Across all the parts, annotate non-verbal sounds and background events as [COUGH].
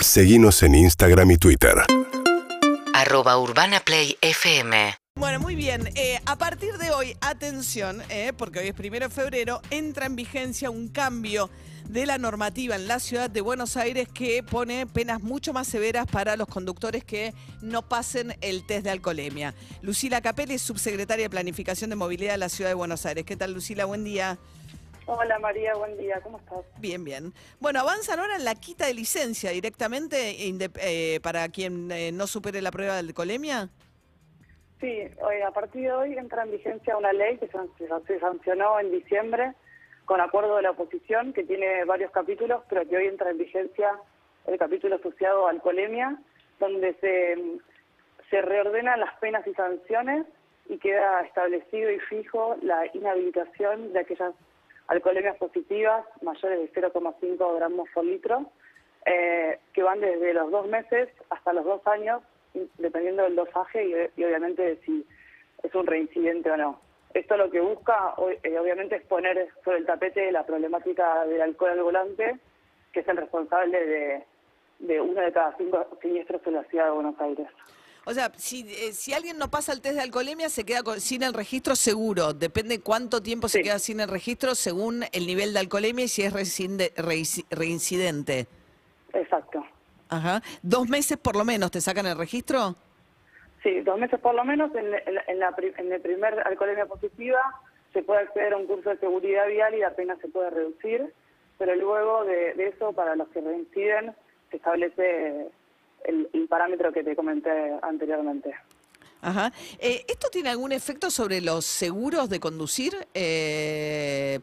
Seguimos en Instagram y Twitter. arroba urbanaplayfm Bueno, muy bien. Eh, a partir de hoy, atención, eh, porque hoy es primero de febrero, entra en vigencia un cambio de la normativa en la ciudad de Buenos Aires que pone penas mucho más severas para los conductores que no pasen el test de alcoholemia. Lucila Capelli es subsecretaria de Planificación de Movilidad de la ciudad de Buenos Aires. ¿Qué tal, Lucila? Buen día. Hola María, buen día, ¿cómo estás? Bien, bien. Bueno, avanzan ahora en la quita de licencia directamente eh, para quien eh, no supere la prueba de alcoholemia. Sí, hoy, a partir de hoy entra en vigencia una ley que se sancionó en diciembre con acuerdo de la oposición, que tiene varios capítulos, pero que hoy entra en vigencia el capítulo asociado a alcoholemia, donde se, se reordenan las penas y sanciones y queda establecido y fijo la inhabilitación de aquellas alcoholemias positivas mayores de 0,5 gramos por litro, eh, que van desde los dos meses hasta los dos años, dependiendo del dosaje y, obviamente de si es un reincidente o no. Esto lo que busca, eh, obviamente, es poner sobre el tapete la problemática del alcohol al volante, que es el responsable de, de uno de cada cinco siniestros en la ciudad de Buenos Aires. O sea, si, eh, si alguien no pasa el test de alcoholemia, se queda con- sin el registro seguro. Depende cuánto tiempo se queda sin el registro según el nivel de alcoholemia y si es reincidente. Exacto. Ajá. ¿Dos meses por lo menos te sacan el registro? Sí, dos meses por lo menos. En, en- en la, en el primer alcoholemia positiva se puede acceder a un curso de seguridad vial y la pena se puede reducir, pero luego de, de eso, para los que reinciden, se establece el, el parámetro que te comenté anteriormente. Ajá. Eh, ¿Esto tiene algún efecto sobre los seguros de conducir? Eh,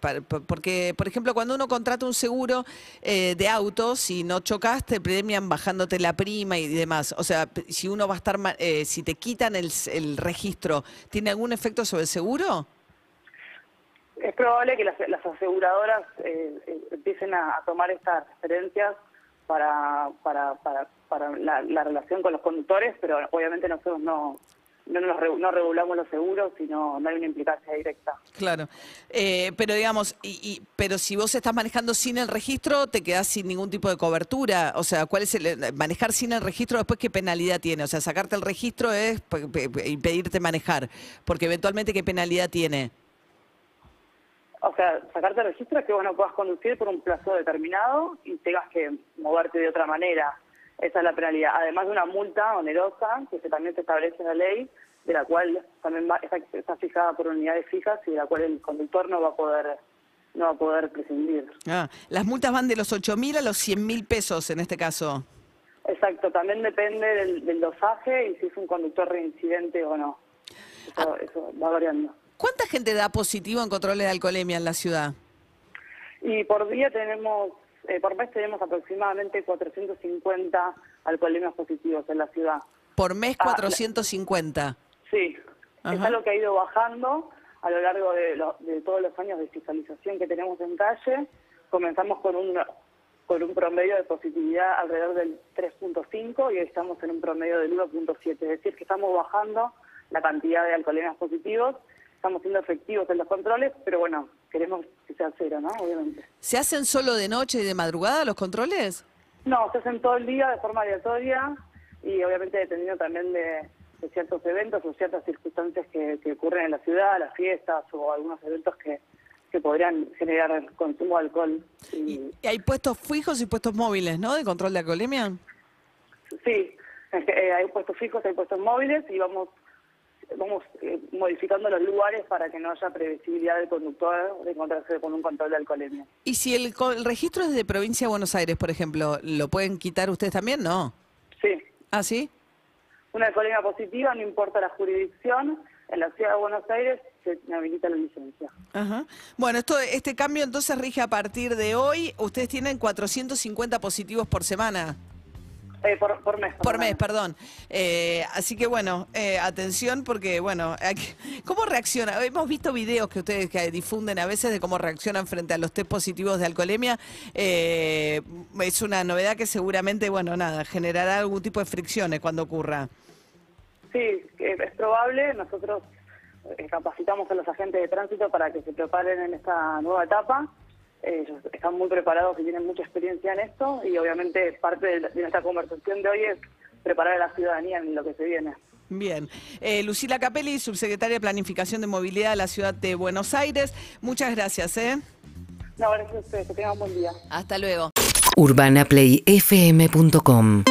porque, por ejemplo, cuando uno contrata un seguro eh, de auto, si no chocas, te premian bajándote la prima y demás. O sea, si uno va a estar, eh, si te quitan el, registro, ¿tiene algún efecto sobre el seguro? Es probable que las, las aseguradoras eh, empiecen a, a tomar estas referencias para, para, para, para la, la relación con los conductores, pero obviamente nosotros no, no, nos no regulamos los seguros, sino no hay una implicancia directa. Claro. Eh, pero digamos, y, y- pero si vos estás manejando sin el registro, te quedás sin ningún tipo de cobertura. O sea, ¿cuál es el manejar sin el registro después qué penalidad tiene? O sea, sacarte el registro es pe- pe- pe- impedirte manejar, porque eventualmente qué penalidad tiene. Sea, sacarte es que vos no puedas conducir por un plazo determinado y tengas que moverte de otra manera. Esa es la penalidad. Además de una multa onerosa que se, también se establece en la ley, de la cual también va, está, está fijada por unidades fijas y de la cual el conductor no va a poder no va a poder prescindir. Ah, las multas van de los 8 mil a los 100 mil pesos en este caso. Exacto, también depende del, del dosaje y si es un conductor reincidente o no. Eso, eso va variando. ¿Cuánta gente da positivo en controles de alcoholemia en la ciudad? Y por día tenemos, eh, por mes tenemos aproximadamente 450 alcoholemias positivos en la ciudad. Por mes Ah, 450. Sí, es Ajá. algo que ha ido bajando a lo largo de, lo- de todos los años de fiscalización que tenemos en calle. Comenzamos con un, con un promedio de positividad alrededor del 3.5 y hoy estamos en un promedio del 1.7. Es decir, que estamos bajando la cantidad de alcoholemias positivos. Estamos siendo efectivos en los controles, pero bueno, queremos que sea cero, ¿no? Obviamente. ¿Se hacen solo de noche y de madrugada los controles? No, se hacen todo el día de forma aleatoria y obviamente dependiendo también de, de ciertos eventos o ciertas circunstancias que, que ocurren en la ciudad, las fiestas o algunos eventos que, que podrían generar el consumo de alcohol. Y, Y hay puestos fijos y puestos móviles, ¿no? De control de alcoholemia. sí, [LAUGHS] eh, hay puestos fijos, hay puestos móviles y vamos vamos eh, modificando los lugares para que no haya previsibilidad del conductor de encontrarse con un control de alcoholemia. Y si el, co- el registro es de provincia de Buenos Aires, por ejemplo, ¿lo pueden quitar ustedes también? No. Sí, ¿Ah, sí? una alcoholemia positiva, no importa la jurisdicción, en la ciudad de Buenos Aires se habilita la licencia. Ajá. Bueno, esto, este cambio entonces rige a partir de hoy. Ustedes tienen 450 positivos por semana. Eh, por, por mes. Por mes, perdón. Eh, así que bueno, eh, atención porque bueno, [LAUGHS] hay que- ¿cómo reacciona? Hemos visto videos que ustedes que difunden a veces de cómo reaccionan frente a los test positivos de alcoholemia. Eh, es una novedad que seguramente, bueno, nada, generará algún tipo de fricciones cuando ocurra. Sí, es probable. Nosotros eh, capacitamos a los agentes de tránsito para que se preparen en esta nueva etapa. Ellos están muy preparados y tienen mucha experiencia en esto y obviamente parte de, de nuestra conversación de hoy es preparar a la ciudadanía en lo que se viene. Bien. Eh, Lucila Capelli, subsecretaria de Planificación de Movilidad de la Ciudad de Buenos Aires. Muchas gracias. ¿eh? No, gracias a ustedes, que tengan un buen día. Hasta luego. UrbanaPlayFM.com